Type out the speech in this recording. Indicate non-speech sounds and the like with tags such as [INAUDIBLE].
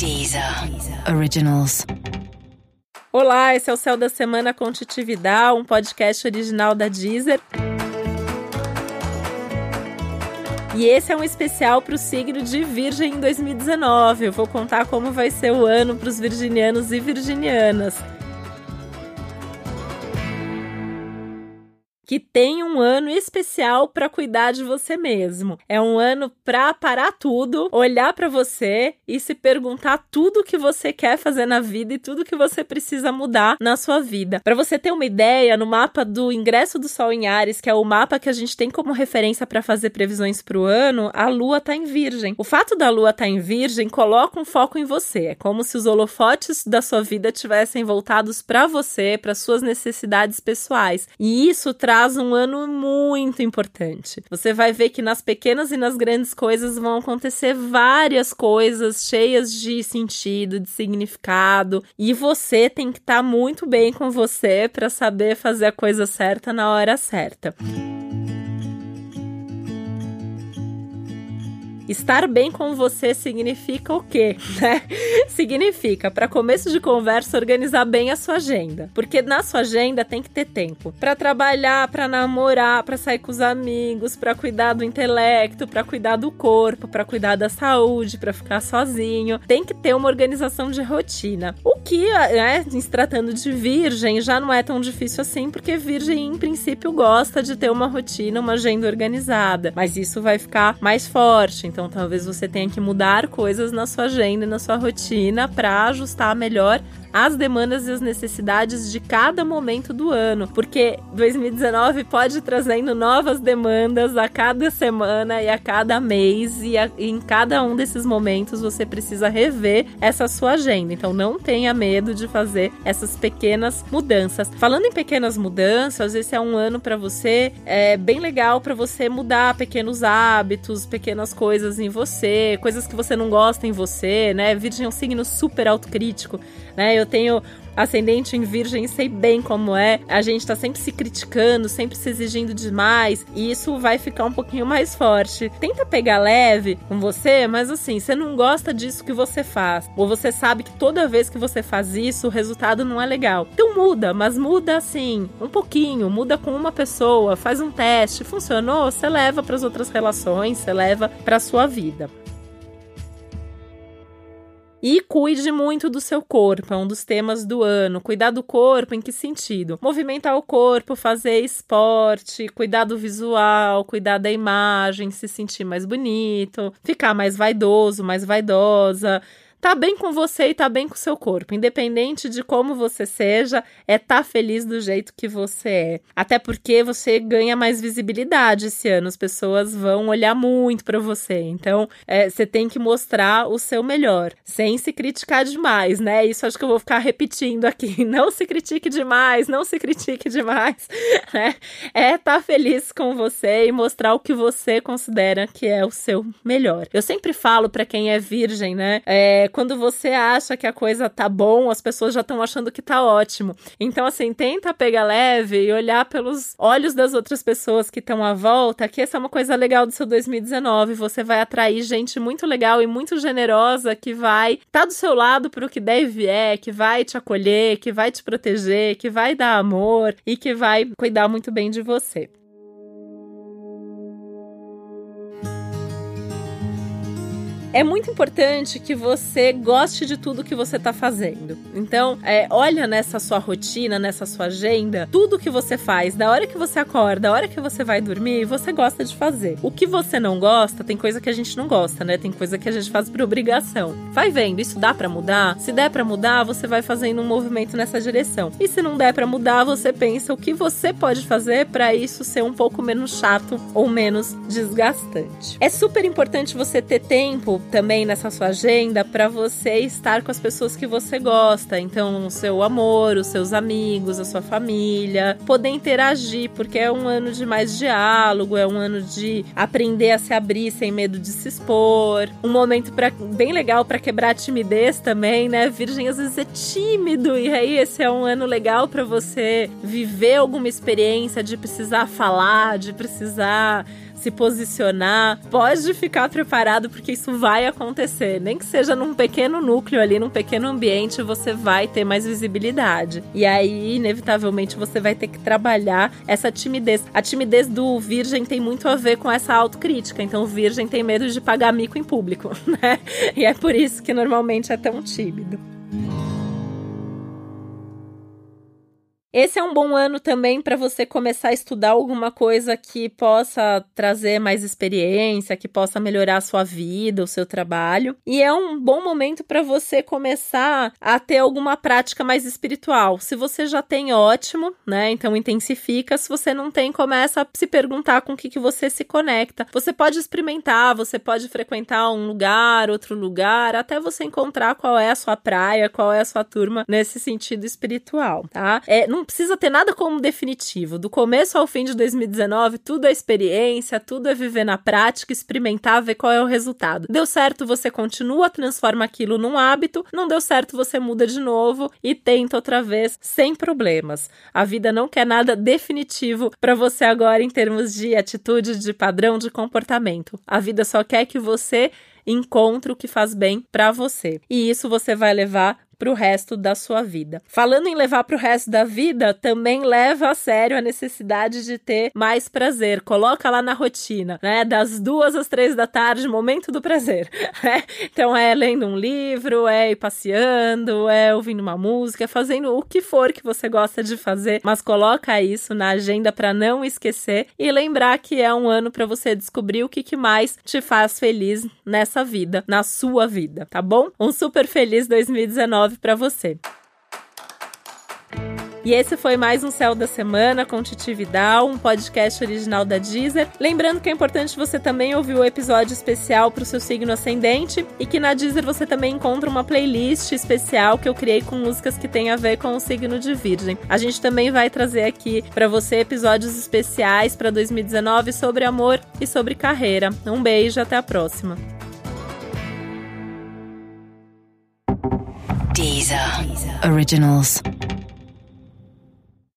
Deezer Originals. Olá, esse é o Céu da Semana com Titividade, um podcast original da Deezer. E esse é um especial para o signo de Virgem em 2019. Eu vou contar como vai ser o ano para os virginianos e virginianas. Que tem um ano especial para cuidar de você mesmo. É um ano para parar tudo, olhar para você e se perguntar tudo que você quer fazer na vida e tudo que você precisa mudar na sua vida. Para você ter uma ideia, no mapa do ingresso do Sol em Ares, que é o mapa que a gente tem como referência para fazer previsões para o ano, a Lua tá em Virgem. O fato da Lua estar tá em Virgem coloca um foco em você. É como se os holofotes da sua vida tivessem voltados para você, para suas necessidades pessoais. E isso traz traz um ano muito importante. Você vai ver que nas pequenas e nas grandes coisas vão acontecer várias coisas cheias de sentido, de significado, e você tem que estar tá muito bem com você para saber fazer a coisa certa na hora certa. Estar bem com você significa o quê? [LAUGHS] Né? significa, para começo de conversa, organizar bem a sua agenda. Porque na sua agenda tem que ter tempo para trabalhar, para namorar, para sair com os amigos, para cuidar do intelecto, para cuidar do corpo, para cuidar da saúde, para ficar sozinho. Tem que ter uma organização de rotina. Que, né, se tratando de virgem, já não é tão difícil assim, porque virgem, em princípio, gosta de ter uma rotina, uma agenda organizada. Mas isso vai ficar mais forte. Então talvez você tenha que mudar coisas na sua agenda e na sua rotina para ajustar melhor as demandas e as necessidades de cada momento do ano, porque 2019 pode ir trazendo novas demandas a cada semana e a cada mês, e, a, e em cada um desses momentos você precisa rever essa sua agenda. Então não tenha medo de fazer essas pequenas mudanças. Falando em pequenas mudanças, esse é um ano para você é bem legal para você mudar pequenos hábitos, pequenas coisas em você, coisas que você não gosta em você, né? Virgem é um signo super autocrítico, né? Eu tenho ascendente em virgem, sei bem como é. A gente tá sempre se criticando, sempre se exigindo demais, e isso vai ficar um pouquinho mais forte. Tenta pegar leve com você, mas assim, você não gosta disso que você faz, ou você sabe que toda vez que você faz isso, o resultado não é legal. Então muda, mas muda assim, um pouquinho, muda com uma pessoa, faz um teste, funcionou, você leva para as outras relações, você leva para sua vida. E cuide muito do seu corpo, é um dos temas do ano. Cuidar do corpo em que sentido? Movimentar o corpo, fazer esporte, cuidar do visual, cuidar da imagem, se sentir mais bonito, ficar mais vaidoso, mais vaidosa tá bem com você e tá bem com seu corpo. Independente de como você seja, é tá feliz do jeito que você é. Até porque você ganha mais visibilidade esse ano. As pessoas vão olhar muito para você. Então, é, você tem que mostrar o seu melhor, sem se criticar demais, né? Isso acho que eu vou ficar repetindo aqui. [LAUGHS] Não se critique demais, não se critique demais, [LAUGHS] né? É tá feliz com você e mostrar o que você considera que é o seu melhor. Eu sempre falo para quem é virgem, né? É, quando você acha que a coisa tá bom, as pessoas já estão achando que tá ótimo. Então, assim, tenta pegar leve e olhar pelos olhos das outras pessoas que estão à volta, que essa é uma coisa legal do seu 2019. Você vai atrair gente muito legal e muito generosa que vai estar tá do seu lado pro que deve é, que vai te acolher, que vai te proteger, que vai dar amor e que vai cuidar muito bem de você. É muito importante que você goste de tudo que você está fazendo. Então, é, olha nessa sua rotina, nessa sua agenda, tudo que você faz, da hora que você acorda, da hora que você vai dormir, você gosta de fazer. O que você não gosta, tem coisa que a gente não gosta, né? Tem coisa que a gente faz por obrigação. Vai vendo, isso dá para mudar? Se der para mudar, você vai fazendo um movimento nessa direção. E se não der para mudar, você pensa o que você pode fazer para isso ser um pouco menos chato ou menos desgastante. É super importante você ter tempo também nessa sua agenda para você estar com as pessoas que você gosta. Então, o seu amor, os seus amigos, a sua família, poder interagir, porque é um ano de mais diálogo, é um ano de aprender a se abrir sem medo de se expor. Um momento pra, bem legal para quebrar a timidez também, né? Virgem às vezes é tímido e aí esse é um ano legal para você viver alguma experiência de precisar falar, de precisar se posicionar, pode ficar preparado porque isso vai acontecer. Nem que seja num pequeno núcleo ali, num pequeno ambiente, você vai ter mais visibilidade. E aí, inevitavelmente, você vai ter que trabalhar essa timidez. A timidez do virgem tem muito a ver com essa autocrítica. Então, o virgem tem medo de pagar mico em público, [LAUGHS] né? E é por isso que normalmente é tão tímido. Esse é um bom ano também para você começar a estudar alguma coisa que possa trazer mais experiência, que possa melhorar a sua vida, o seu trabalho. E é um bom momento para você começar a ter alguma prática mais espiritual. Se você já tem, ótimo, né? Então intensifica. Se você não tem, começa a se perguntar com o que, que você se conecta. Você pode experimentar, você pode frequentar um lugar, outro lugar, até você encontrar qual é a sua praia, qual é a sua turma nesse sentido espiritual, tá? É, não não precisa ter nada como definitivo. Do começo ao fim de 2019, tudo é experiência, tudo é viver na prática, experimentar, ver qual é o resultado. Deu certo, você continua, transforma aquilo num hábito. Não deu certo, você muda de novo e tenta outra vez sem problemas. A vida não quer nada definitivo para você agora em termos de atitude, de padrão, de comportamento. A vida só quer que você encontre o que faz bem para você. E isso você vai levar para o resto da sua vida. Falando em levar para o resto da vida, também leva a sério a necessidade de ter mais prazer. Coloca lá na rotina, né? Das duas às três da tarde, momento do prazer. [LAUGHS] Né? Então é lendo um livro, é ir passeando, é ouvindo uma música, é fazendo o que for que você gosta de fazer, mas coloca isso na agenda para não esquecer e lembrar que é um ano para você descobrir o que, que mais te faz feliz nessa vida, na sua vida, tá bom? Um super feliz 2019 para você. E esse foi mais um Céu da Semana com Titi Vidal, um podcast original da Deezer. Lembrando que é importante você também ouvir o episódio especial para o seu signo ascendente e que na Deezer você também encontra uma playlist especial que eu criei com músicas que tem a ver com o signo de Virgem. A gente também vai trazer aqui para você episódios especiais para 2019 sobre amor e sobre carreira. Um beijo, até a próxima. Deezer. Originals.